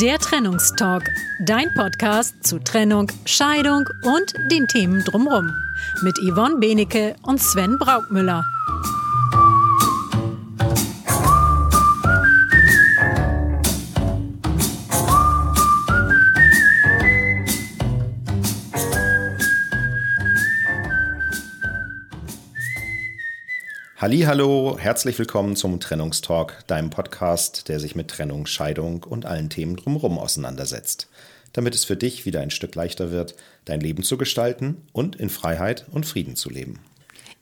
Der Trennungstalk, dein Podcast zu Trennung, Scheidung und den Themen drumherum. Mit Yvonne Benecke und Sven Braukmüller. Hallo, herzlich willkommen zum Trennungstalk, deinem Podcast, der sich mit Trennung, Scheidung und allen Themen drumherum auseinandersetzt, damit es für dich wieder ein Stück leichter wird, dein Leben zu gestalten und in Freiheit und Frieden zu leben.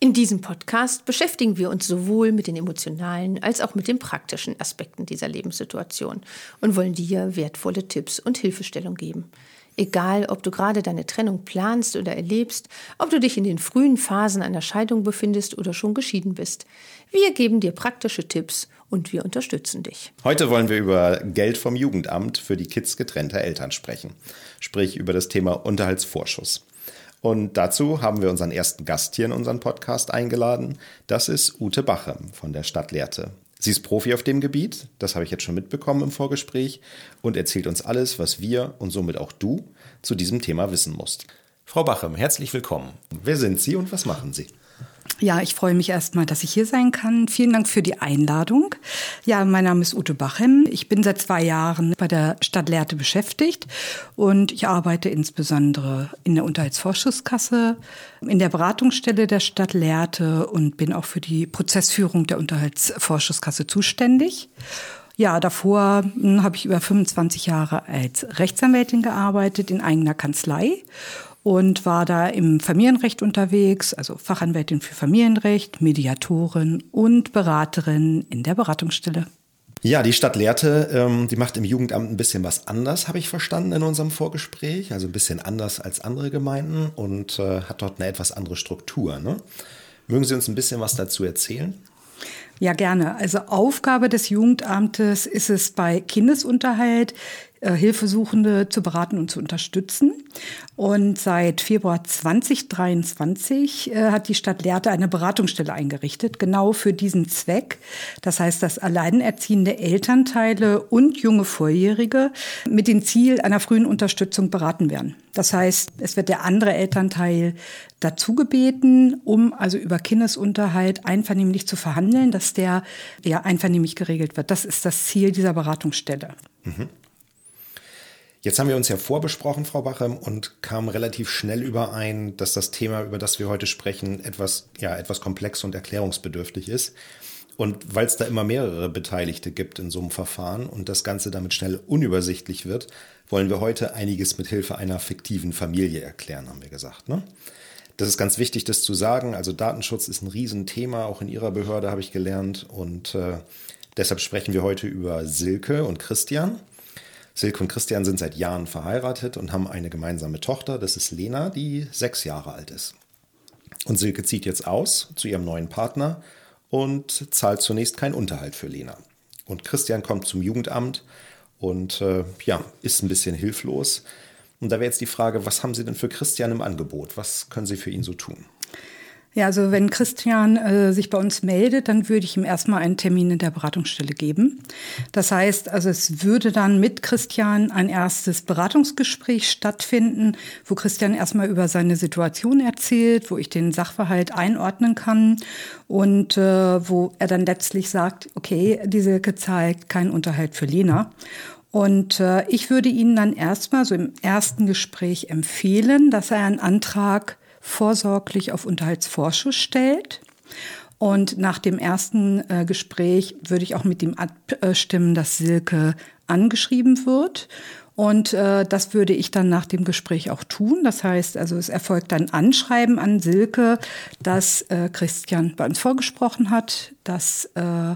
In diesem Podcast beschäftigen wir uns sowohl mit den emotionalen als auch mit den praktischen Aspekten dieser Lebenssituation und wollen dir wertvolle Tipps und Hilfestellung geben. Egal, ob du gerade deine Trennung planst oder erlebst, ob du dich in den frühen Phasen einer Scheidung befindest oder schon geschieden bist. Wir geben dir praktische Tipps und wir unterstützen dich. Heute wollen wir über Geld vom Jugendamt für die Kids getrennter Eltern sprechen, sprich über das Thema Unterhaltsvorschuss. Und dazu haben wir unseren ersten Gast hier in unseren Podcast eingeladen. Das ist Ute Bachem von der Stadt Lehrte. Sie ist Profi auf dem Gebiet, das habe ich jetzt schon mitbekommen im Vorgespräch, und erzählt uns alles, was wir und somit auch du zu diesem Thema wissen musst. Frau Bachem, herzlich willkommen. Wer sind Sie und was machen Sie? Ja, ich freue mich erstmal, dass ich hier sein kann. Vielen Dank für die Einladung. Ja, mein Name ist Ute Bachem. Ich bin seit zwei Jahren bei der Stadt Lehrte beschäftigt und ich arbeite insbesondere in der Unterhaltsvorschusskasse, in der Beratungsstelle der Stadt Lehrte und bin auch für die Prozessführung der Unterhaltsvorschusskasse zuständig. Ja, davor hm, habe ich über 25 Jahre als Rechtsanwältin gearbeitet in eigener Kanzlei und war da im Familienrecht unterwegs, also Fachanwältin für Familienrecht, Mediatorin und Beraterin in der Beratungsstelle. Ja, die Stadt Lehrte, ähm, die macht im Jugendamt ein bisschen was anders, habe ich verstanden in unserem Vorgespräch. Also ein bisschen anders als andere Gemeinden und äh, hat dort eine etwas andere Struktur. Ne? Mögen Sie uns ein bisschen was dazu erzählen? Ja, gerne. Also Aufgabe des Jugendamtes ist es bei Kindesunterhalt, Hilfesuchende zu beraten und zu unterstützen. Und seit Februar 2023 äh, hat die Stadt Lehrte eine Beratungsstelle eingerichtet, genau für diesen Zweck. Das heißt, dass alleinerziehende Elternteile und junge Vorjährige mit dem Ziel einer frühen Unterstützung beraten werden. Das heißt, es wird der andere Elternteil dazu gebeten, um also über Kindesunterhalt einvernehmlich zu verhandeln, dass der ja einvernehmlich geregelt wird. Das ist das Ziel dieser Beratungsstelle. Mhm. Jetzt haben wir uns ja vorbesprochen, Frau Bachem, und kamen relativ schnell überein, dass das Thema, über das wir heute sprechen, etwas, ja, etwas komplex und erklärungsbedürftig ist. Und weil es da immer mehrere Beteiligte gibt in so einem Verfahren und das Ganze damit schnell unübersichtlich wird, wollen wir heute einiges mit Hilfe einer fiktiven Familie erklären, haben wir gesagt. Ne? Das ist ganz wichtig, das zu sagen. Also Datenschutz ist ein Riesenthema, auch in Ihrer Behörde habe ich gelernt. Und äh, deshalb sprechen wir heute über Silke und Christian. Silke und Christian sind seit Jahren verheiratet und haben eine gemeinsame Tochter. Das ist Lena, die sechs Jahre alt ist. Und Silke zieht jetzt aus zu ihrem neuen Partner und zahlt zunächst keinen Unterhalt für Lena. Und Christian kommt zum Jugendamt und äh, ja, ist ein bisschen hilflos. Und da wäre jetzt die Frage, was haben Sie denn für Christian im Angebot? Was können Sie für ihn so tun? Ja, also wenn Christian äh, sich bei uns meldet, dann würde ich ihm erstmal einen Termin in der Beratungsstelle geben. Das heißt, also es würde dann mit Christian ein erstes Beratungsgespräch stattfinden, wo Christian erstmal über seine Situation erzählt, wo ich den Sachverhalt einordnen kann und äh, wo er dann letztlich sagt, okay, diese zahlt keinen Unterhalt für Lena. Und äh, ich würde Ihnen dann erstmal so im ersten Gespräch empfehlen, dass er einen Antrag vorsorglich auf Unterhaltsvorschuss stellt. Und nach dem ersten äh, Gespräch würde ich auch mit ihm abstimmen, dass Silke angeschrieben wird. Und äh, das würde ich dann nach dem Gespräch auch tun. Das heißt, also es erfolgt ein Anschreiben an Silke, dass äh, Christian bei uns vorgesprochen hat, dass äh,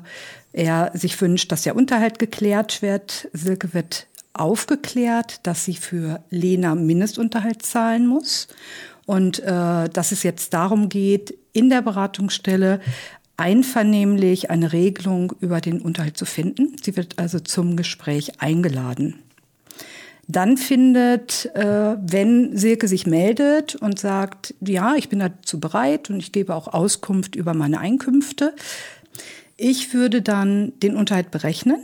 er sich wünscht, dass der Unterhalt geklärt wird. Silke wird aufgeklärt, dass sie für Lena Mindestunterhalt zahlen muss und äh, dass es jetzt darum geht, in der Beratungsstelle einvernehmlich eine Regelung über den Unterhalt zu finden. Sie wird also zum Gespräch eingeladen. Dann findet, äh, wenn Silke sich meldet und sagt, ja, ich bin dazu bereit und ich gebe auch Auskunft über meine Einkünfte, ich würde dann den Unterhalt berechnen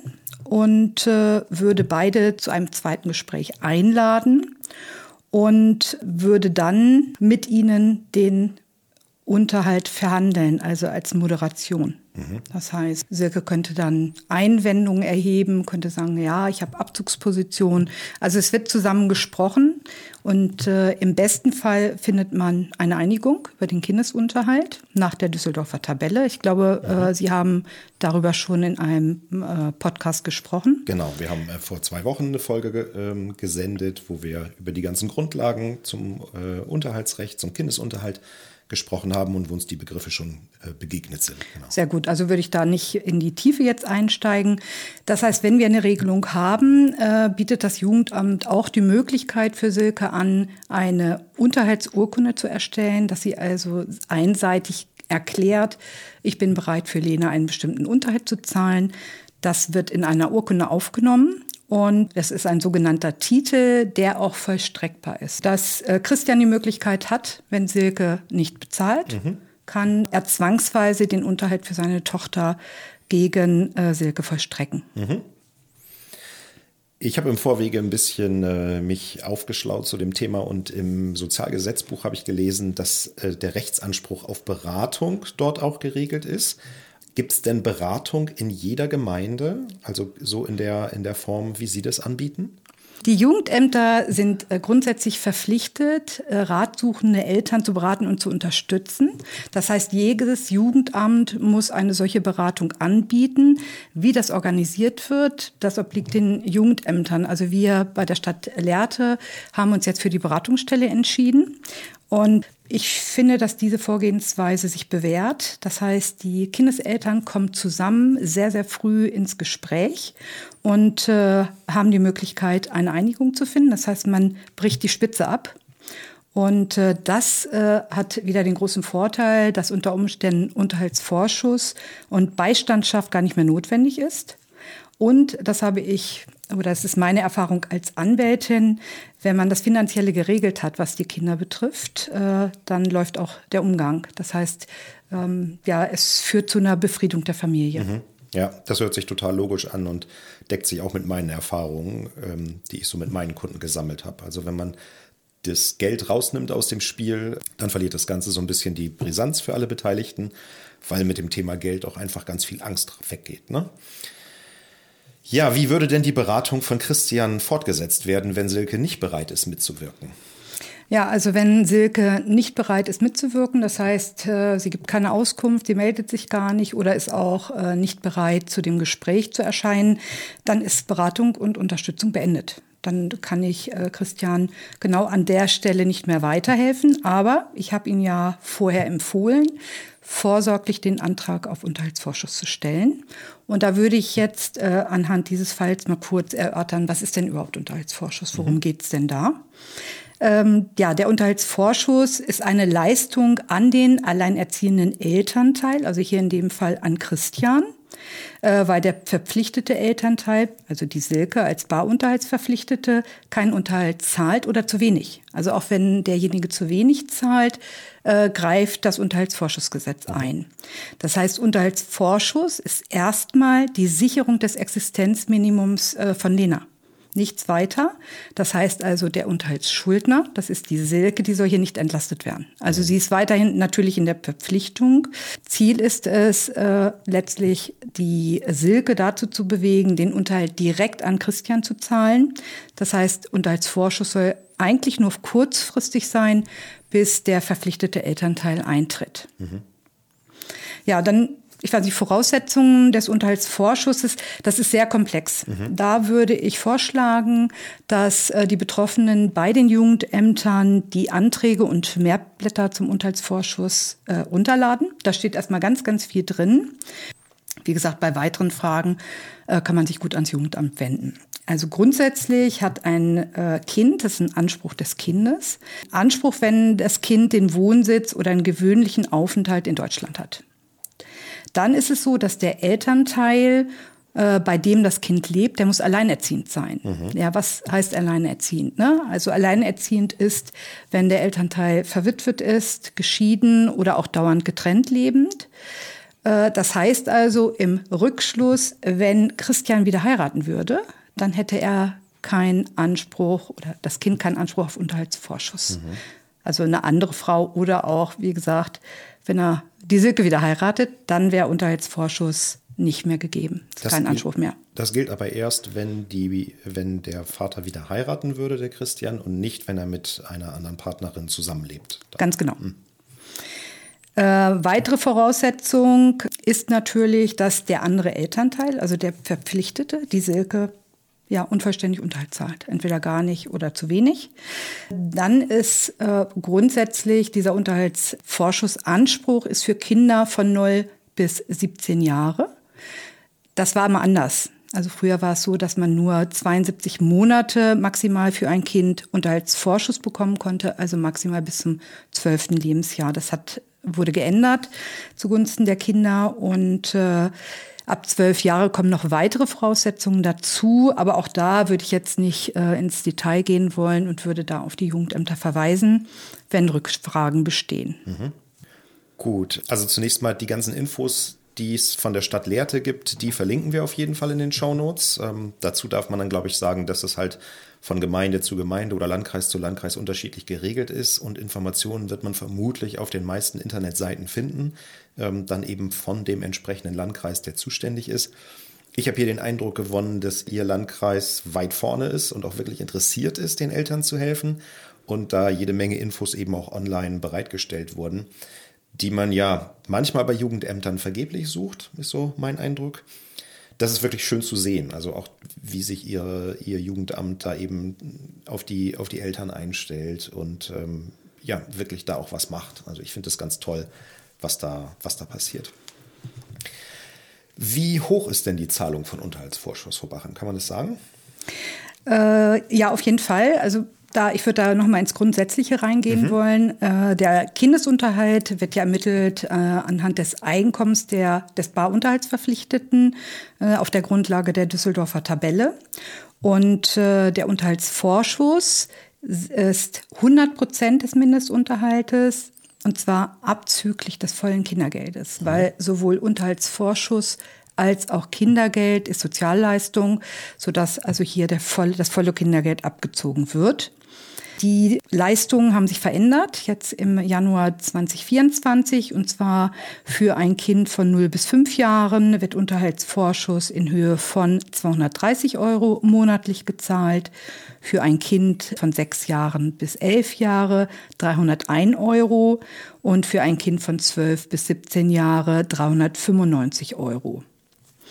und äh, würde beide zu einem zweiten Gespräch einladen und würde dann mit ihnen den Unterhalt verhandeln, also als Moderation. Mhm. Das heißt, Silke könnte dann Einwendungen erheben, könnte sagen, ja, ich habe Abzugsposition. Also es wird zusammen gesprochen und äh, im besten Fall findet man eine Einigung über den Kindesunterhalt nach der Düsseldorfer Tabelle. Ich glaube, mhm. äh, Sie haben darüber schon in einem äh, Podcast gesprochen. Genau, wir haben äh, vor zwei Wochen eine Folge ge ähm, gesendet, wo wir über die ganzen Grundlagen zum äh, Unterhaltsrecht, zum Kindesunterhalt gesprochen haben und wo uns die Begriffe schon äh, begegnet sind. Genau. Sehr gut, also würde ich da nicht in die Tiefe jetzt einsteigen. Das heißt, wenn wir eine Regelung haben, äh, bietet das Jugendamt auch die Möglichkeit für Silke an, eine Unterhaltsurkunde zu erstellen, dass sie also einseitig erklärt, ich bin bereit für Lena einen bestimmten Unterhalt zu zahlen. Das wird in einer Urkunde aufgenommen und es ist ein sogenannter Titel, der auch vollstreckbar ist. Dass äh, Christian die Möglichkeit hat, wenn Silke nicht bezahlt, mhm. kann er zwangsweise den Unterhalt für seine Tochter gegen äh, Silke vollstrecken. Mhm. Ich habe im Vorwege ein bisschen äh, mich aufgeschlaut zu dem Thema und im Sozialgesetzbuch habe ich gelesen, dass äh, der Rechtsanspruch auf Beratung dort auch geregelt ist. Gibt es denn Beratung in jeder Gemeinde, also so in der, in der Form, wie Sie das anbieten? Die Jugendämter sind äh, grundsätzlich verpflichtet, äh, ratsuchende Eltern zu beraten und zu unterstützen. Das heißt, jedes Jugendamt muss eine solche Beratung anbieten. Wie das organisiert wird, das obliegt den Jugendämtern. Also wir bei der Stadt Lehrte haben uns jetzt für die Beratungsstelle entschieden. Und ich finde, dass diese Vorgehensweise sich bewährt. Das heißt, die Kindeseltern kommen zusammen sehr, sehr früh ins Gespräch und äh, haben die Möglichkeit, eine Einigung zu finden. Das heißt, man bricht die Spitze ab. Und äh, das äh, hat wieder den großen Vorteil, dass unter Umständen Unterhaltsvorschuss und Beistandschaft gar nicht mehr notwendig ist. Und das habe ich oder es ist meine Erfahrung als Anwältin, wenn man das Finanzielle geregelt hat, was die Kinder betrifft, äh, dann läuft auch der Umgang. Das heißt, ähm, ja, es führt zu einer Befriedung der Familie. Mhm. Ja, das hört sich total logisch an und deckt sich auch mit meinen Erfahrungen, ähm, die ich so mit meinen Kunden gesammelt habe. Also wenn man das Geld rausnimmt aus dem Spiel, dann verliert das Ganze so ein bisschen die Brisanz für alle Beteiligten, weil mit dem Thema Geld auch einfach ganz viel Angst weggeht. Ne? Ja, wie würde denn die Beratung von Christian fortgesetzt werden, wenn Silke nicht bereit ist, mitzuwirken? Ja, also wenn Silke nicht bereit ist mitzuwirken, das heißt, äh, sie gibt keine Auskunft, sie meldet sich gar nicht oder ist auch äh, nicht bereit, zu dem Gespräch zu erscheinen, dann ist Beratung und Unterstützung beendet. Dann kann ich äh, Christian genau an der Stelle nicht mehr weiterhelfen. Aber ich habe ihn ja vorher empfohlen, vorsorglich den Antrag auf Unterhaltsvorschuss zu stellen. Und da würde ich jetzt äh, anhand dieses Falls mal kurz erörtern, was ist denn überhaupt Unterhaltsvorschuss? Worum mhm. geht es denn da? Ähm, ja, der Unterhaltsvorschuss ist eine Leistung an den alleinerziehenden Elternteil, also hier in dem Fall an Christian äh, weil der verpflichtete Elternteil, also die Silke als Barunterhaltsverpflichtete, keinen Unterhalt zahlt oder zu wenig. Also auch wenn derjenige zu wenig zahlt, äh, greift das Unterhaltsvorschussgesetz ein. Das heißt, Unterhaltsvorschuss ist erstmal die Sicherung des Existenzminimums äh, von Lena nichts weiter. Das heißt also, der Unterhaltsschuldner, das ist die Silke, die soll hier nicht entlastet werden. Also sie ist weiterhin natürlich in der Verpflichtung. Ziel ist es, äh, letztlich die Silke dazu zu bewegen, den Unterhalt direkt an Christian zu zahlen. Das heißt, Unterhaltsvorschuss soll eigentlich nur kurzfristig sein, bis der verpflichtete Elternteil eintritt. Mhm. Ja, dann ich weiß nicht, Voraussetzungen des Unterhaltsvorschusses, das ist sehr komplex. Mhm. Da würde ich vorschlagen, dass äh, die Betroffenen bei den Jugendämtern die Anträge und Mehrblätter zum Unterhaltsvorschuss äh, runterladen. Da steht erstmal ganz, ganz viel drin. Wie gesagt, bei weiteren Fragen äh, kann man sich gut ans Jugendamt wenden. Also grundsätzlich hat ein äh, Kind, das ist ein Anspruch des Kindes, Anspruch, wenn das Kind den Wohnsitz oder einen gewöhnlichen Aufenthalt in Deutschland hat. Dann ist es so, dass der Elternteil äh, bei dem das Kind lebt, der muss alleinerziehend sein. Mhm. Ja, was heißt alleinerziehend? Ne? Also alleinerziehend ist, wenn der Elternteil verwitwet ist, geschieden oder auch dauernd getrennt lebend. Äh, das heißt also im Rückschluss, wenn Christian wieder heiraten würde, dann hätte er keinen Anspruch oder das Kind keinen Anspruch auf Unterhaltsvorschuss. Mhm. Also eine andere Frau oder auch, wie gesagt, wenn er die Silke wieder heiratet, dann wäre Unterhaltsvorschuss nicht mehr gegeben. Das kein Anspruch mehr. Das gilt aber erst, wenn, die, wenn der Vater wieder heiraten würde, der Christian, und nicht, wenn er mit einer anderen Partnerin zusammenlebt. Ganz genau. Hm. Äh, weitere Voraussetzung ist natürlich, dass der andere Elternteil, also der Verpflichtete, die Silke, ja, unvollständig Unterhalt zahlt. Entweder gar nicht oder zu wenig. Dann ist äh, grundsätzlich dieser Unterhaltsvorschussanspruch ist für Kinder von 0 bis 17 Jahre. Das war immer anders. Also früher war es so, dass man nur 72 Monate maximal für ein Kind Unterhaltsvorschuss bekommen konnte, also maximal bis zum 12. Lebensjahr. Das hat, wurde geändert zugunsten der Kinder und äh, ab zwölf Jahre kommen noch weitere Voraussetzungen dazu. Aber auch da würde ich jetzt nicht äh, ins Detail gehen wollen und würde da auf die Jugendämter verweisen, wenn Rückfragen bestehen. Mhm. Gut, also zunächst mal die ganzen Infos die es von der Stadt Lehrte gibt, die verlinken wir auf jeden Fall in den Show Notes. Ähm, dazu darf man dann, glaube ich, sagen, dass es halt von Gemeinde zu Gemeinde oder Landkreis zu Landkreis unterschiedlich geregelt ist und Informationen wird man vermutlich auf den meisten Internetseiten finden, ähm, dann eben von dem entsprechenden Landkreis, der zuständig ist. Ich habe hier den Eindruck gewonnen, dass Ihr Landkreis weit vorne ist und auch wirklich interessiert ist, den Eltern zu helfen und da jede Menge Infos eben auch online bereitgestellt wurden die man ja manchmal bei Jugendämtern vergeblich sucht, ist so mein Eindruck. Das ist wirklich schön zu sehen, also auch wie sich ihre, ihr Jugendamt da eben auf die, auf die Eltern einstellt und ähm, ja, wirklich da auch was macht. Also ich finde es ganz toll, was da, was da passiert. Wie hoch ist denn die Zahlung von Unterhaltsvorschuss, Frau Bachen? Kann man das sagen? Äh, ja, auf jeden Fall. Also da, ich würde da noch mal ins Grundsätzliche reingehen mhm. wollen. Äh, der Kindesunterhalt wird ja ermittelt äh, anhand des Einkommens der, des Barunterhaltsverpflichteten äh, auf der Grundlage der Düsseldorfer Tabelle. Und äh, der Unterhaltsvorschuss ist 100 Prozent des Mindestunterhaltes und zwar abzüglich des vollen Kindergeldes, mhm. weil sowohl Unterhaltsvorschuss als auch Kindergeld ist Sozialleistung, sodass also hier der voll, das volle Kindergeld abgezogen wird. Die Leistungen haben sich verändert, jetzt im Januar 2024. Und zwar für ein Kind von 0 bis 5 Jahren wird Unterhaltsvorschuss in Höhe von 230 Euro monatlich gezahlt. Für ein Kind von 6 Jahren bis 11 Jahre 301 Euro. Und für ein Kind von 12 bis 17 Jahre 395 Euro.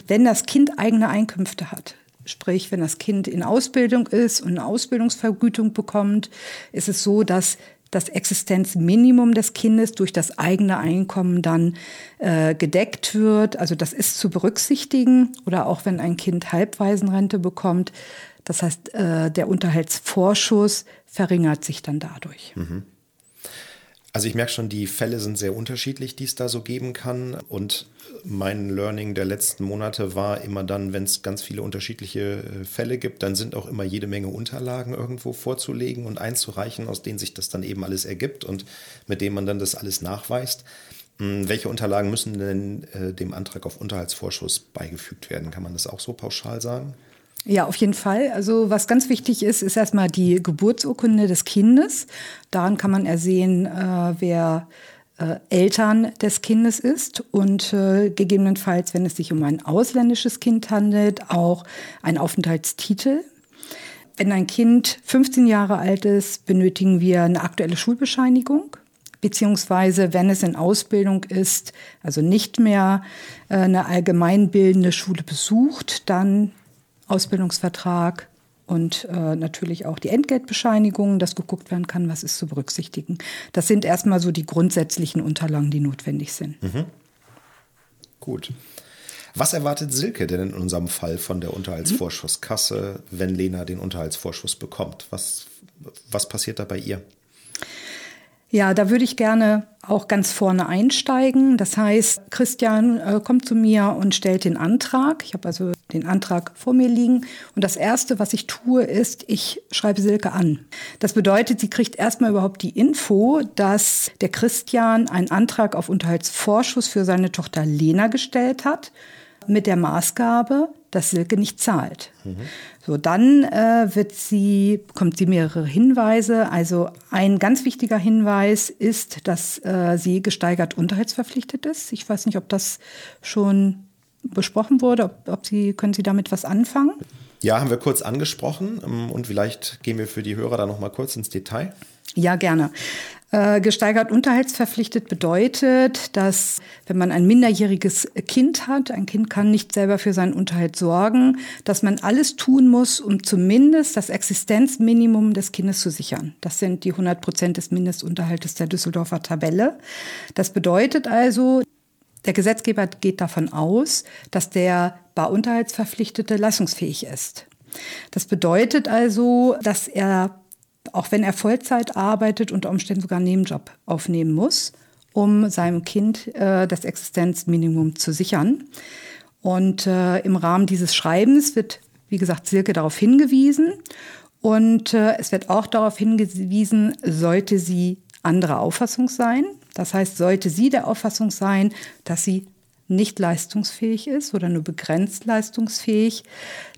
Wenn das Kind eigene Einkünfte hat, Sprich, wenn das Kind in Ausbildung ist und eine Ausbildungsvergütung bekommt, ist es so, dass das Existenzminimum des Kindes durch das eigene Einkommen dann äh, gedeckt wird. Also das ist zu berücksichtigen. Oder auch wenn ein Kind Halbwaisenrente bekommt. Das heißt, äh, der Unterhaltsvorschuss verringert sich dann dadurch. Mhm. Also ich merke schon, die Fälle sind sehr unterschiedlich, die es da so geben kann. Und mein Learning der letzten Monate war immer dann, wenn es ganz viele unterschiedliche äh, Fälle gibt, dann sind auch immer jede Menge Unterlagen irgendwo vorzulegen und einzureichen, aus denen sich das dann eben alles ergibt und mit denen man dann das alles nachweist. Hm, welche Unterlagen müssen denn äh, dem Antrag auf Unterhaltsvorschuss beigefügt werden? Kann man das auch so pauschal sagen? Ja, auf jeden Fall. Also was ganz wichtig ist, ist erstmal die Geburtsurkunde des Kindes. Daran kann man ersehen, äh, wer äh, Eltern des Kindes ist und äh, gegebenenfalls, wenn es sich um ein ausländisches Kind handelt, auch ein Aufenthaltstitel. Wenn ein Kind 15 Jahre alt ist, benötigen wir eine aktuelle Schulbescheinigung beziehungsweise wenn es in Ausbildung ist, also nicht mehr äh, eine allgemeinbildende Schule besucht, dann Ausbildungsvertrag und äh, natürlich auch die Entgeltbescheinigung, dass geguckt werden kann, was ist zu berücksichtigen. Das sind erstmal so die grundsätzlichen Unterlagen, die notwendig sind. Mhm. Gut. Was erwartet Silke denn in unserem Fall von der Unterhaltsvorschusskasse, wenn Lena den Unterhaltsvorschuss bekommt? Was, was passiert da bei ihr? Ja, da würde ich gerne auch ganz vorne einsteigen. Das heißt, Christian äh, kommt zu mir und stellt den Antrag. Ich habe also den Antrag vor mir liegen. Und das Erste, was ich tue, ist, ich schreibe Silke an. Das bedeutet, sie kriegt erstmal überhaupt die Info, dass der Christian einen Antrag auf Unterhaltsvorschuss für seine Tochter Lena gestellt hat, mit der Maßgabe, dass Silke nicht zahlt. Mhm. So, dann äh, wird sie, bekommt sie mehrere Hinweise. Also ein ganz wichtiger Hinweis ist, dass äh, sie gesteigert unterhaltsverpflichtet ist. Ich weiß nicht, ob das schon besprochen wurde. Ob, ob Sie, können Sie damit was anfangen? Ja, haben wir kurz angesprochen ähm, und vielleicht gehen wir für die Hörer da noch mal kurz ins Detail. Ja, gerne. Äh, gesteigert unterhaltsverpflichtet bedeutet, dass wenn man ein minderjähriges Kind hat, ein Kind kann nicht selber für seinen Unterhalt sorgen, dass man alles tun muss, um zumindest das Existenzminimum des Kindes zu sichern. Das sind die 100 Prozent des Mindestunterhaltes der Düsseldorfer Tabelle. Das bedeutet also, der Gesetzgeber geht davon aus, dass der Barunterhaltsverpflichtete leistungsfähig ist. Das bedeutet also, dass er auch wenn er Vollzeit arbeitet, unter Umständen sogar einen Nebenjob aufnehmen muss, um seinem Kind äh, das Existenzminimum zu sichern. Und äh, im Rahmen dieses Schreibens wird, wie gesagt, Silke darauf hingewiesen. Und äh, es wird auch darauf hingewiesen, sollte sie anderer Auffassung sein. Das heißt, sollte sie der Auffassung sein, dass sie nicht leistungsfähig ist oder nur begrenzt leistungsfähig,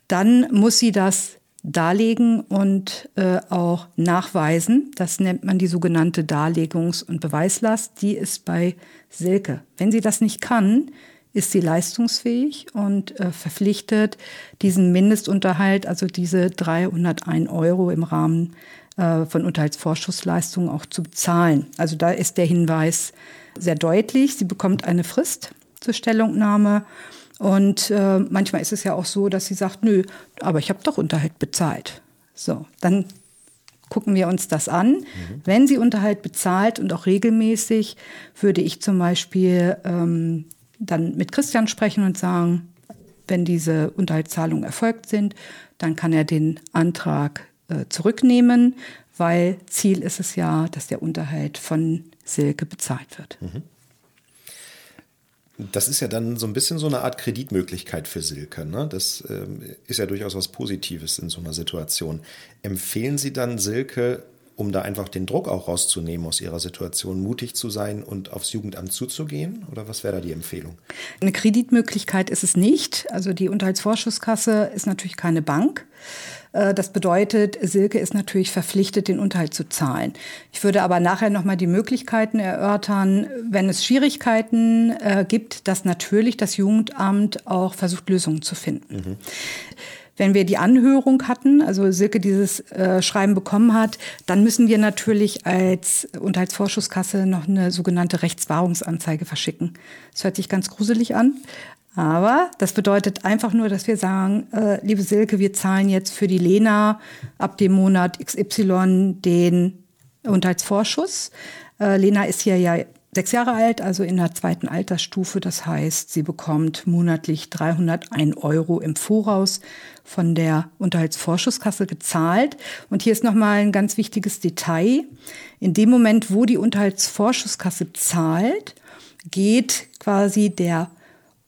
dann muss sie das darlegen und äh, auch nachweisen. Das nennt man die sogenannte Darlegungs- und Beweislast. Die ist bei Silke. Wenn sie das nicht kann, ist sie leistungsfähig und äh, verpflichtet, diesen Mindestunterhalt, also diese 301 Euro im Rahmen äh, von Unterhaltsvorschussleistungen auch zu bezahlen. Also da ist der Hinweis sehr deutlich. Sie bekommt eine Frist zur Stellungnahme und äh, manchmal ist es ja auch so, dass sie sagt, nö, aber ich habe doch Unterhalt bezahlt. So, dann gucken wir uns das an. Mhm. Wenn sie Unterhalt bezahlt und auch regelmäßig, würde ich zum Beispiel ähm, dann mit Christian sprechen und sagen, wenn diese Unterhaltszahlungen erfolgt sind, dann kann er den Antrag äh, zurücknehmen, weil Ziel ist es ja, dass der Unterhalt von Silke bezahlt wird. Mhm. Das ist ja dann so ein bisschen so eine Art Kreditmöglichkeit für Silke. Ne? Das ähm, ist ja durchaus was Positives in so einer Situation. Empfehlen Sie dann Silke, um da einfach den Druck auch rauszunehmen aus ihrer Situation, mutig zu sein und aufs Jugendamt zuzugehen? Oder was wäre da die Empfehlung? Eine Kreditmöglichkeit ist es nicht. Also die Unterhaltsvorschusskasse ist natürlich keine Bank. Äh, das bedeutet, Silke ist natürlich verpflichtet, den Unterhalt zu zahlen. Ich würde aber nachher noch mal die Möglichkeiten erörtern, wenn es Schwierigkeiten äh, gibt, dass natürlich das Jugendamt auch versucht, Lösungen zu finden. Mhm. Wenn wir die Anhörung hatten, also Silke dieses äh, Schreiben bekommen hat, dann müssen wir natürlich als Unterhaltsvorschusskasse noch eine sogenannte Rechtswahrungsanzeige verschicken. Das hört sich ganz gruselig an, aber das bedeutet einfach nur, dass wir sagen, äh, liebe Silke, wir zahlen jetzt für die Lena ab dem Monat XY den Unterhaltsvorschuss. Äh, Lena ist hier ja sechs Jahre alt, also in der zweiten Altersstufe. Das heißt, sie bekommt monatlich 301 Euro im Voraus von der Unterhaltsvorschusskasse gezahlt. Und hier ist nochmal ein ganz wichtiges Detail. In dem Moment, wo die Unterhaltsvorschusskasse zahlt, geht quasi der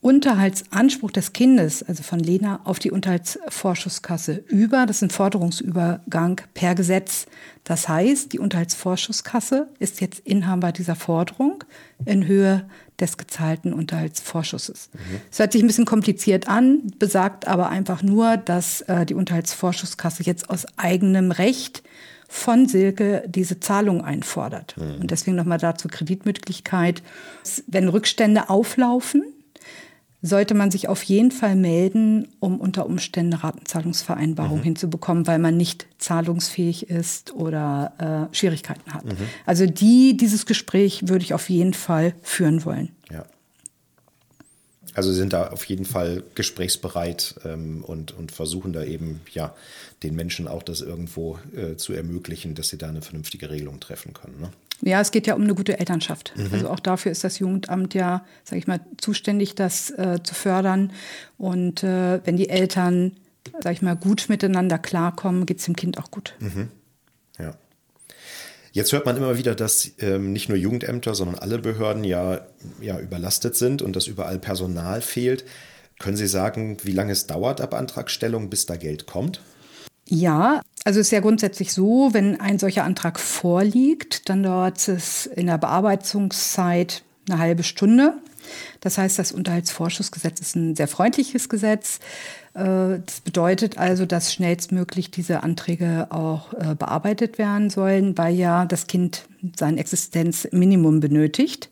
Unterhaltsanspruch des Kindes, also von Lena, auf die Unterhaltsvorschusskasse über. Das ist ein Forderungsübergang per Gesetz. Das heißt, die Unterhaltsvorschusskasse ist jetzt Inhaber dieser Forderung in Höhe des gezahlten Unterhaltsvorschusses. Mhm. Es mhm. hört sich ein bisschen kompliziert an, besagt aber einfach nur, dass äh, die Unterhaltsvorschusskasse jetzt aus eigenem Recht von Silke diese Zahlung einfordert. Mhm. Und deswegen nochmal dazu Kreditmöglichkeit. Wenn Rückstände auflaufen, sollte man sich auf jeden Fall melden, um unter Umständen eine Ratenzahlungsvereinbarung mhm. hinzubekommen, weil man nicht zahlungsfähig ist oder äh, Schwierigkeiten hat. Mhm. Also die, dieses Gespräch würde ich auf jeden Fall führen wollen. Ja. Also sind da auf jeden Fall gesprächsbereit ähm, und, und versuchen da eben ja den Menschen auch das irgendwo äh, zu ermöglichen, dass sie da eine vernünftige Regelung treffen können. Ne? Ja, es geht ja um eine gute Elternschaft. Mhm. Also auch dafür ist das Jugendamt ja, sage ich mal, zuständig, das äh, zu fördern. Und äh, wenn die Eltern, sage ich mal, gut miteinander klarkommen, geht es dem Kind auch gut. Mhm. Ja. Jetzt hört man immer wieder, dass ähm, nicht nur Jugendämter, sondern alle Behörden ja, ja überlastet sind und dass überall Personal fehlt. Können Sie sagen, wie lange es dauert ab Antragstellung, bis da Geld kommt? Ja, also es ist ja grundsätzlich so, wenn ein solcher Antrag vorliegt, dann dauert es in der Bearbeitungszeit eine halbe Stunde. Das heißt, das Unterhaltsvorschussgesetz ist ein sehr freundliches Gesetz. Äh, das bedeutet also, dass schnellstmöglich diese Anträge auch äh, bearbeitet werden sollen, weil ja das Kind sein Existenzminimum benötigt.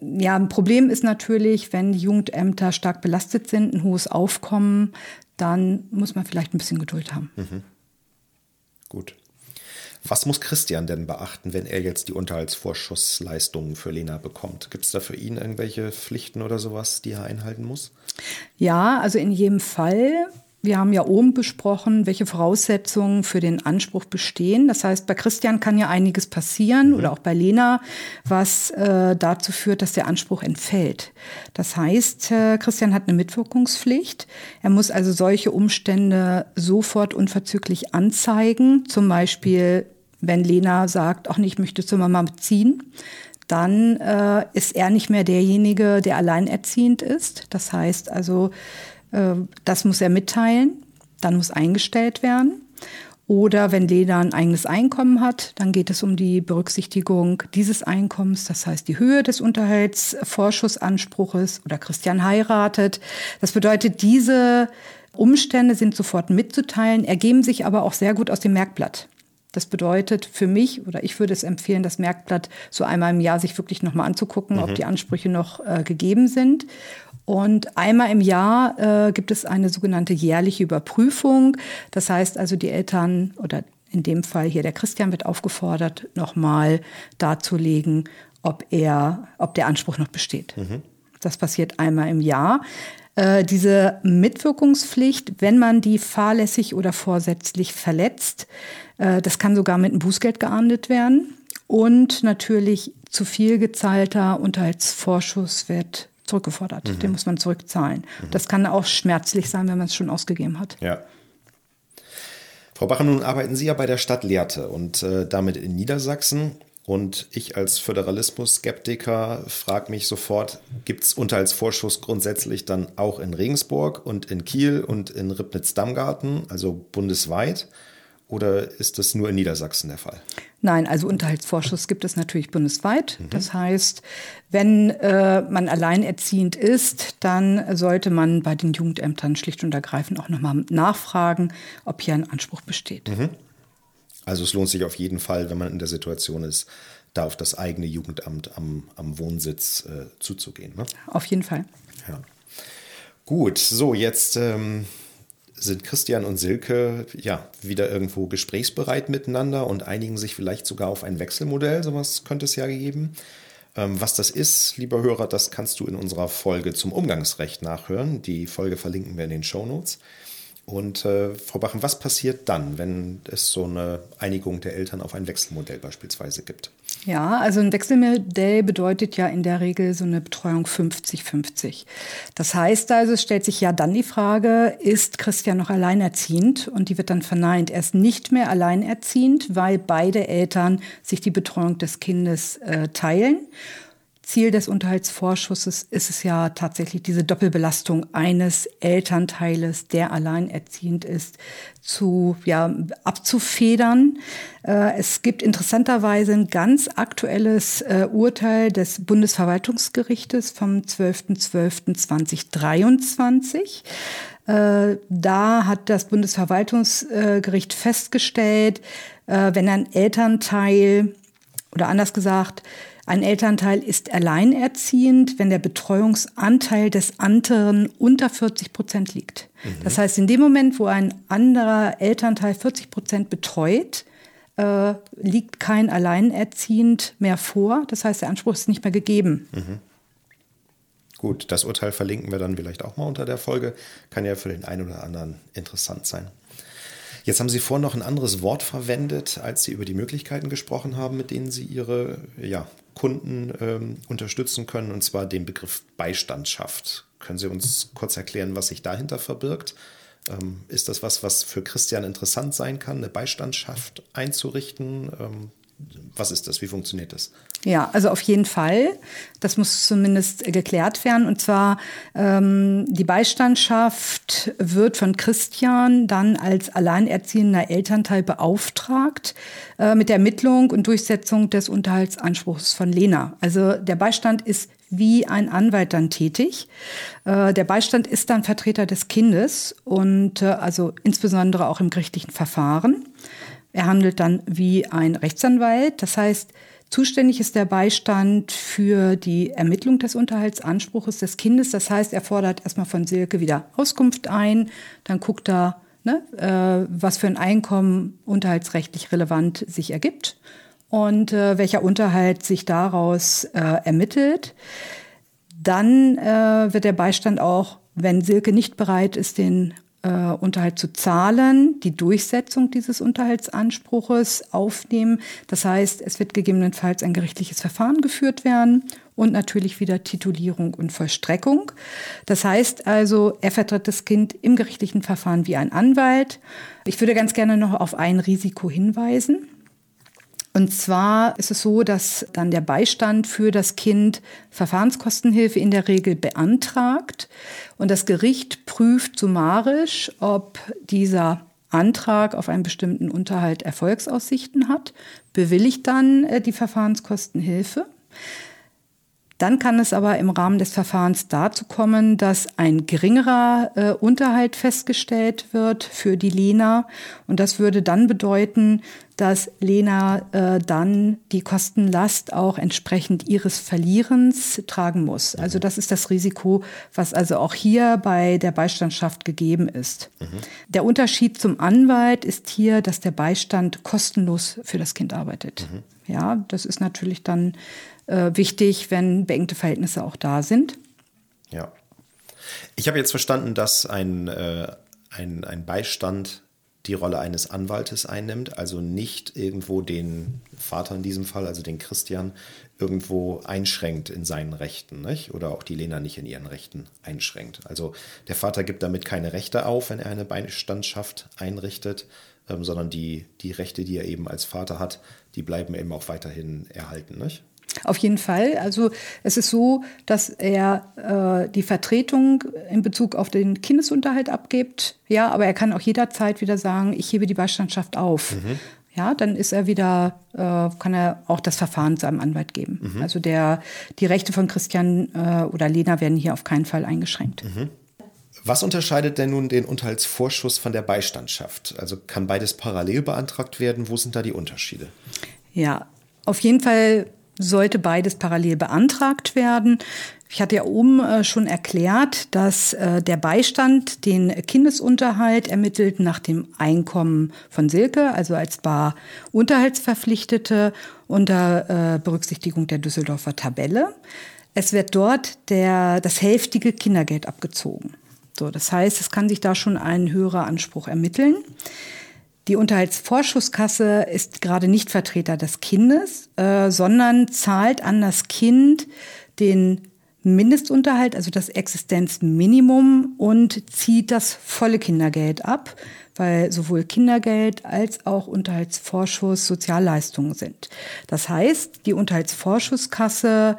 Ja, ein Problem ist natürlich, wenn die Jugendämter stark belastet sind, ein hohes Aufkommen, dann muss man vielleicht ein bisschen Geduld haben. Mhm. Gut. Was muss Christian denn beachten, wenn er jetzt die Unterhaltsvorschussleistungen für Lena bekommt? Gibt es da für ihn irgendwelche Pflichten oder sowas, die er einhalten muss? Ja, also in jedem Fall. Wir haben ja oben besprochen, welche Voraussetzungen für den Anspruch bestehen. Das heißt, bei Christian kann ja einiges passieren mhm. oder auch bei Lena, was äh, dazu führt, dass der Anspruch entfällt. Das heißt, äh, Christian hat eine Mitwirkungspflicht. Er muss also solche Umstände sofort unverzüglich anzeigen. Zum Beispiel, wenn Lena sagt, auch nicht, ich möchte zur Mama ziehen, dann äh, ist er nicht mehr derjenige, der alleinerziehend ist. Das heißt also, das muss er mitteilen, dann muss eingestellt werden. Oder wenn Lena ein eigenes Einkommen hat, dann geht es um die Berücksichtigung dieses Einkommens, das heißt die Höhe des Unterhaltsvorschussanspruches oder Christian heiratet. Das bedeutet, diese Umstände sind sofort mitzuteilen, ergeben sich aber auch sehr gut aus dem Merkblatt. Das bedeutet für mich, oder ich würde es empfehlen, das Merkblatt so einmal im Jahr sich wirklich nochmal anzugucken, mhm. ob die Ansprüche noch äh, gegeben sind. Und einmal im Jahr äh, gibt es eine sogenannte jährliche Überprüfung. Das heißt also, die Eltern oder in dem Fall hier der Christian wird aufgefordert, nochmal darzulegen, ob er, ob der Anspruch noch besteht. Mhm. Das passiert einmal im Jahr. Äh, diese Mitwirkungspflicht, wenn man die fahrlässig oder vorsätzlich verletzt, äh, das kann sogar mit einem Bußgeld geahndet werden. Und natürlich zu viel gezahlter Unterhaltsvorschuss wird zurückgefordert. Mhm. Den muss man zurückzahlen. Mhm. Das kann auch schmerzlich sein, wenn man es schon ausgegeben hat. Ja. Frau Bacher, nun arbeiten Sie ja bei der Stadt Lehrte und äh, damit in Niedersachsen. Und ich als Föderalismus-Skeptiker frage mich sofort, gibt es Unterhaltsvorschuss grundsätzlich dann auch in Regensburg und in Kiel und in Ribnitz-Dammgarten, also bundesweit? Oder ist das nur in Niedersachsen der Fall? Nein, also Unterhaltsvorschuss gibt es natürlich bundesweit. Mhm. Das heißt, wenn äh, man alleinerziehend ist, dann sollte man bei den Jugendämtern schlicht und ergreifend auch nochmal nachfragen, ob hier ein Anspruch besteht. Mhm. Also es lohnt sich auf jeden Fall, wenn man in der Situation ist, da auf das eigene Jugendamt am, am Wohnsitz äh, zuzugehen. Ne? Auf jeden Fall. Ja. Gut, so jetzt ähm, sind Christian und Silke ja wieder irgendwo gesprächsbereit miteinander und einigen sich vielleicht sogar auf ein Wechselmodell. Sowas könnte es ja geben. Ähm, was das ist, lieber Hörer, das kannst du in unserer Folge zum Umgangsrecht nachhören. Die Folge verlinken wir in den Show Notes. Und äh, Frau Bachen, was passiert dann, wenn es so eine Einigung der Eltern auf ein Wechselmodell beispielsweise gibt? Ja, also ein Wechselmodell bedeutet ja in der Regel so eine Betreuung 50-50. Das heißt also, es stellt sich ja dann die Frage, ist Christian noch alleinerziehend? Und die wird dann verneint. Er ist nicht mehr alleinerziehend, weil beide Eltern sich die Betreuung des Kindes äh, teilen. Ziel des Unterhaltsvorschusses ist es ja tatsächlich diese Doppelbelastung eines Elternteiles, der alleinerziehend ist, zu, ja, abzufedern. Äh, es gibt interessanterweise ein ganz aktuelles äh, Urteil des Bundesverwaltungsgerichtes vom 12.12.2023. Äh, da hat das Bundesverwaltungsgericht festgestellt, wenn ein Elternteil oder anders gesagt, ein Elternteil ist alleinerziehend, wenn der Betreuungsanteil des anderen unter 40 Prozent liegt. Mhm. Das heißt, in dem Moment, wo ein anderer Elternteil 40 Prozent betreut, äh, liegt kein Alleinerziehend mehr vor. Das heißt, der Anspruch ist nicht mehr gegeben. Mhm. Gut, das Urteil verlinken wir dann vielleicht auch mal unter der Folge. Kann ja für den einen oder anderen interessant sein. Jetzt haben Sie vorhin noch ein anderes Wort verwendet, als Sie über die Möglichkeiten gesprochen haben, mit denen Sie Ihre ja, Kunden ähm, unterstützen können, und zwar den Begriff Beistandschaft. Können Sie uns kurz erklären, was sich dahinter verbirgt? Ähm, ist das was, was für Christian interessant sein kann, eine Beistandschaft einzurichten? Ähm, was ist das? Wie funktioniert das? Ja, also auf jeden Fall. Das muss zumindest geklärt werden. Und zwar ähm, die Beistandschaft wird von Christian dann als alleinerziehender Elternteil beauftragt äh, mit der Ermittlung und Durchsetzung des Unterhaltsanspruchs von Lena. Also der Beistand ist wie ein Anwalt dann tätig. Äh, der Beistand ist dann Vertreter des Kindes und äh, also insbesondere auch im gerichtlichen Verfahren. Er handelt dann wie ein Rechtsanwalt. Das heißt, zuständig ist der Beistand für die Ermittlung des Unterhaltsanspruches des Kindes. Das heißt, er fordert erstmal von Silke wieder Auskunft ein, dann guckt er, ne, äh, was für ein Einkommen unterhaltsrechtlich relevant sich ergibt und äh, welcher Unterhalt sich daraus äh, ermittelt. Dann äh, wird der Beistand auch, wenn Silke nicht bereit ist, den äh, Unterhalt zu zahlen, die Durchsetzung dieses Unterhaltsanspruches aufnehmen. Das heißt, es wird gegebenenfalls ein gerichtliches Verfahren geführt werden und natürlich wieder Titulierung und Vollstreckung. Das heißt also, er vertritt das Kind im gerichtlichen Verfahren wie ein Anwalt. Ich würde ganz gerne noch auf ein Risiko hinweisen. Und zwar ist es so, dass dann der Beistand für das Kind Verfahrenskostenhilfe in der Regel beantragt und das Gericht prüft summarisch, ob dieser Antrag auf einen bestimmten Unterhalt Erfolgsaussichten hat, bewilligt dann äh, die Verfahrenskostenhilfe. Dann kann es aber im Rahmen des Verfahrens dazu kommen, dass ein geringerer äh, Unterhalt festgestellt wird für die Lena. Und das würde dann bedeuten, dass Lena äh, dann die Kostenlast auch entsprechend ihres Verlierens tragen muss. Also das ist das Risiko, was also auch hier bei der Beistandschaft gegeben ist. Mhm. Der Unterschied zum Anwalt ist hier, dass der Beistand kostenlos für das Kind arbeitet. Mhm. Ja, das ist natürlich dann äh, wichtig, wenn beengte Verhältnisse auch da sind. Ja. Ich habe jetzt verstanden, dass ein, äh, ein, ein Beistand die Rolle eines Anwaltes einnimmt, also nicht irgendwo den Vater in diesem Fall, also den Christian, irgendwo einschränkt in seinen Rechten, nicht? oder auch die Lena nicht in ihren Rechten einschränkt. Also der Vater gibt damit keine Rechte auf, wenn er eine Beistandschaft einrichtet, ähm, sondern die, die Rechte, die er eben als Vater hat, die bleiben eben auch weiterhin erhalten. Nicht? Auf jeden Fall. Also es ist so, dass er äh, die Vertretung in Bezug auf den Kindesunterhalt abgibt. Ja, aber er kann auch jederzeit wieder sagen, ich hebe die Beistandschaft auf. Mhm. Ja, dann ist er wieder, äh, kann er auch das Verfahren seinem Anwalt geben. Mhm. Also der, die Rechte von Christian äh, oder Lena werden hier auf keinen Fall eingeschränkt. Mhm. Was unterscheidet denn nun den Unterhaltsvorschuss von der Beistandschaft? Also kann beides parallel beantragt werden? Wo sind da die Unterschiede? Ja, auf jeden Fall sollte beides parallel beantragt werden. Ich hatte ja oben äh, schon erklärt, dass äh, der Beistand den Kindesunterhalt ermittelt nach dem Einkommen von Silke, also als Bar Unterhaltsverpflichtete unter äh, Berücksichtigung der Düsseldorfer Tabelle. Es wird dort der, das hälftige Kindergeld abgezogen. So, das heißt, es kann sich da schon ein höherer Anspruch ermitteln. Die Unterhaltsvorschusskasse ist gerade nicht Vertreter des Kindes, äh, sondern zahlt an das Kind den Mindestunterhalt, also das Existenzminimum und zieht das volle Kindergeld ab, weil sowohl Kindergeld als auch Unterhaltsvorschuss Sozialleistungen sind. Das heißt, die Unterhaltsvorschusskasse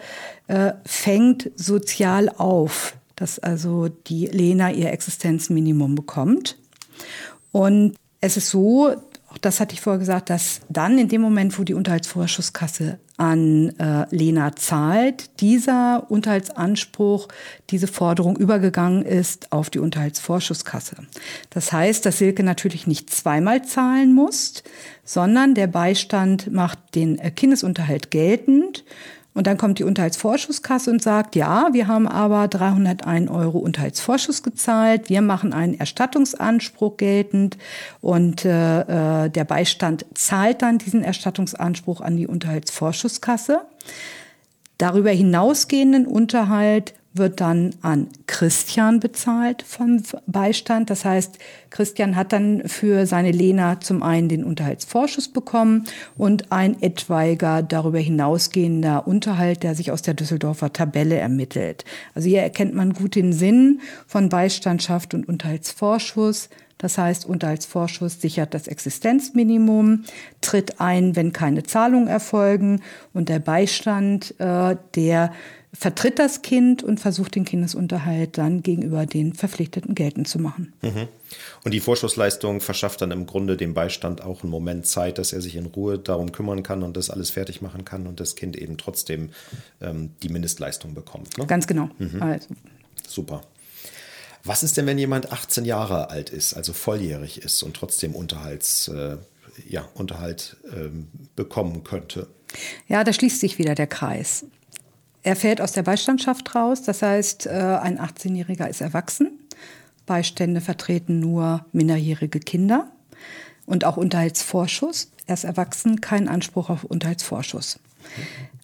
äh, fängt sozial auf, dass also die Lena ihr Existenzminimum bekommt. Und es ist so, auch das hatte ich vorher gesagt, dass dann in dem Moment, wo die Unterhaltsvorschusskasse an äh, Lena zahlt, dieser Unterhaltsanspruch, diese Forderung übergegangen ist auf die Unterhaltsvorschusskasse. Das heißt, dass Silke natürlich nicht zweimal zahlen muss, sondern der Beistand macht den äh, Kindesunterhalt geltend und dann kommt die Unterhaltsvorschusskasse und sagt, ja, wir haben aber 301 Euro Unterhaltsvorschuss gezahlt, wir machen einen Erstattungsanspruch geltend und äh, äh, der Beistand zahlt dann diesen Erstattungsanspruch an die Unterhaltsvorschusskasse. Darüber hinausgehenden Unterhalt wird dann an Christian bezahlt vom Beistand. Das heißt, Christian hat dann für seine Lena zum einen den Unterhaltsvorschuss bekommen und ein etwaiger darüber hinausgehender Unterhalt, der sich aus der Düsseldorfer Tabelle ermittelt. Also hier erkennt man gut den Sinn von Beistandschaft und Unterhaltsvorschuss. Das heißt, Unterhaltsvorschuss sichert das Existenzminimum, tritt ein, wenn keine Zahlungen erfolgen und der Beistand, äh, der vertritt das Kind und versucht den Kindesunterhalt dann gegenüber den Verpflichteten geltend zu machen. Mhm. Und die Vorschussleistung verschafft dann im Grunde dem Beistand auch einen Moment Zeit, dass er sich in Ruhe darum kümmern kann und das alles fertig machen kann und das Kind eben trotzdem ähm, die Mindestleistung bekommt. Ne? Ganz genau. Mhm. Also. Super. Was ist denn, wenn jemand 18 Jahre alt ist, also volljährig ist und trotzdem Unterhalts, äh, ja, Unterhalt ähm, bekommen könnte? Ja, da schließt sich wieder der Kreis. Er fällt aus der Beistandschaft raus, das heißt, äh, ein 18-Jähriger ist erwachsen. Beistände vertreten nur minderjährige Kinder und auch Unterhaltsvorschuss. Er ist erwachsen, kein Anspruch auf Unterhaltsvorschuss.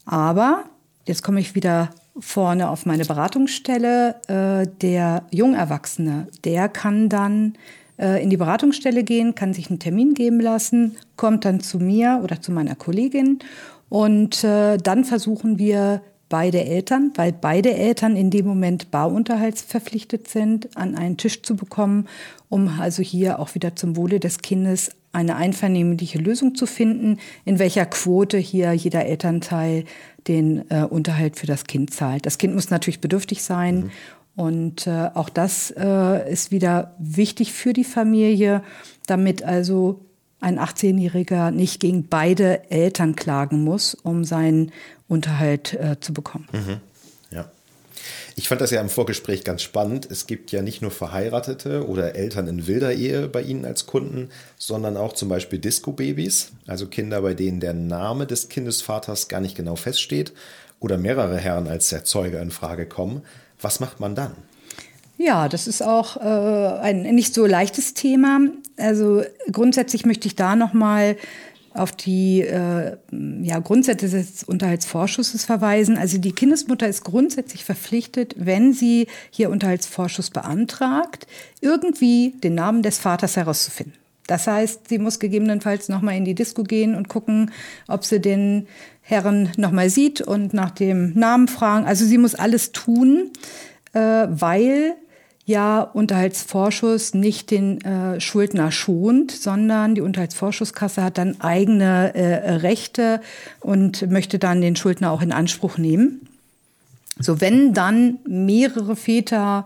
Aber, jetzt komme ich wieder vorne auf meine Beratungsstelle, äh, der Jungerwachsene, der kann dann äh, in die Beratungsstelle gehen, kann sich einen Termin geben lassen, kommt dann zu mir oder zu meiner Kollegin und dann versuchen wir beide Eltern, weil beide Eltern in dem Moment barunterhaltsverpflichtet sind, an einen Tisch zu bekommen, um also hier auch wieder zum Wohle des Kindes eine einvernehmliche Lösung zu finden, in welcher Quote hier jeder Elternteil den äh, Unterhalt für das Kind zahlt. Das Kind muss natürlich bedürftig sein mhm. und äh, auch das äh, ist wieder wichtig für die Familie, damit also ein 18-Jähriger nicht gegen beide Eltern klagen muss, um seinen Unterhalt äh, zu bekommen. Mhm. Ja. Ich fand das ja im Vorgespräch ganz spannend. Es gibt ja nicht nur Verheiratete oder Eltern in wilder Ehe bei Ihnen als Kunden, sondern auch zum Beispiel Disco-Babys, also Kinder, bei denen der Name des Kindesvaters gar nicht genau feststeht oder mehrere Herren als Erzeuger in Frage kommen. Was macht man dann? Ja, das ist auch äh, ein nicht so leichtes Thema. Also grundsätzlich möchte ich da noch mal auf die äh, ja, Grundsätze des Unterhaltsvorschusses verweisen. Also die Kindesmutter ist grundsätzlich verpflichtet, wenn sie hier Unterhaltsvorschuss beantragt, irgendwie den Namen des Vaters herauszufinden. Das heißt, sie muss gegebenenfalls noch mal in die Disco gehen und gucken, ob sie den Herren noch mal sieht und nach dem Namen fragen. Also sie muss alles tun, äh, weil ja Unterhaltsvorschuss nicht den äh, Schuldner schont, sondern die Unterhaltsvorschusskasse hat dann eigene äh, Rechte und möchte dann den Schuldner auch in Anspruch nehmen. So, wenn dann mehrere Väter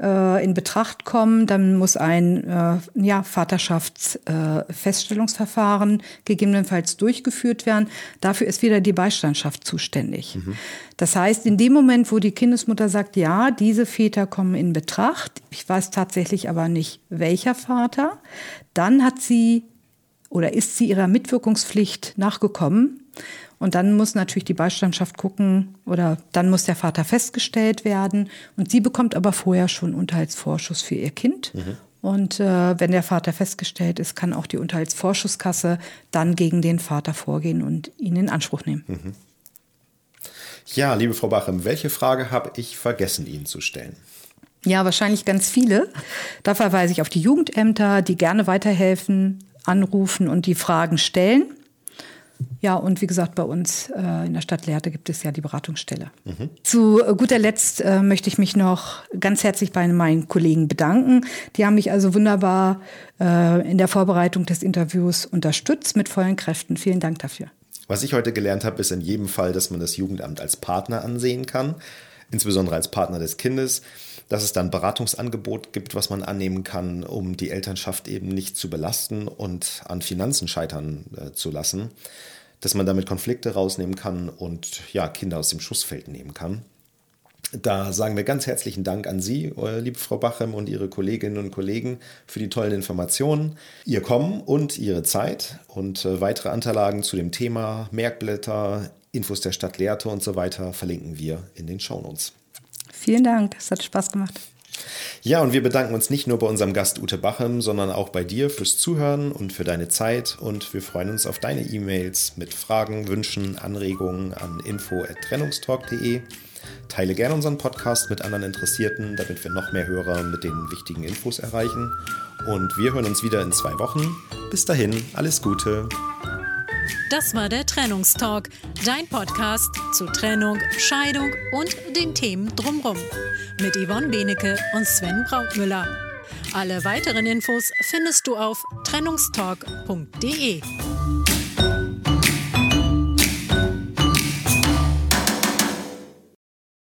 äh, in Betracht kommen, dann muss ein äh, ja, Vaterschaftsfeststellungsverfahren äh, gegebenenfalls durchgeführt werden. Dafür ist wieder die Beistandschaft zuständig. Mhm. Das heißt, in dem Moment, wo die Kindesmutter sagt, ja, diese Väter kommen in Betracht, ich weiß tatsächlich aber nicht, welcher Vater, dann hat sie oder ist sie ihrer Mitwirkungspflicht nachgekommen und dann muss natürlich die Beistandschaft gucken oder dann muss der Vater festgestellt werden. Und sie bekommt aber vorher schon Unterhaltsvorschuss für ihr Kind. Mhm. Und äh, wenn der Vater festgestellt ist, kann auch die Unterhaltsvorschusskasse dann gegen den Vater vorgehen und ihn in Anspruch nehmen. Mhm. Ja, liebe Frau Bachem, welche Frage habe ich vergessen, Ihnen zu stellen? Ja, wahrscheinlich ganz viele. Da verweise ich auf die Jugendämter, die gerne weiterhelfen, anrufen und die Fragen stellen. Ja, und wie gesagt, bei uns äh, in der Stadt Lehrte gibt es ja die Beratungsstelle. Mhm. Zu äh, guter Letzt äh, möchte ich mich noch ganz herzlich bei meinen Kollegen bedanken. Die haben mich also wunderbar äh, in der Vorbereitung des Interviews unterstützt mit vollen Kräften. Vielen Dank dafür. Was ich heute gelernt habe, ist in jedem Fall, dass man das Jugendamt als Partner ansehen kann, insbesondere als Partner des Kindes dass es dann Beratungsangebot gibt, was man annehmen kann, um die Elternschaft eben nicht zu belasten und an Finanzen scheitern äh, zu lassen, dass man damit Konflikte rausnehmen kann und ja, Kinder aus dem Schussfeld nehmen kann. Da sagen wir ganz herzlichen Dank an Sie, äh, liebe Frau Bachem und Ihre Kolleginnen und Kollegen für die tollen Informationen, Ihr Kommen und Ihre Zeit und äh, weitere Unterlagen zu dem Thema, Merkblätter, Infos der Stadt Lehrte und so weiter verlinken wir in den Shownotes. Vielen Dank, es hat Spaß gemacht. Ja, und wir bedanken uns nicht nur bei unserem Gast Ute Bachem, sondern auch bei dir fürs Zuhören und für deine Zeit. Und wir freuen uns auf deine E-Mails mit Fragen, Wünschen, Anregungen an info.trennungstalk.de. Teile gerne unseren Podcast mit anderen Interessierten, damit wir noch mehr Hörer mit den wichtigen Infos erreichen. Und wir hören uns wieder in zwei Wochen. Bis dahin, alles Gute. Das war der Trennungstalk, dein Podcast zu Trennung, Scheidung und den Themen drumherum. Mit Yvonne Benecke und Sven Brautmüller. Alle weiteren Infos findest du auf trennungstalk.de.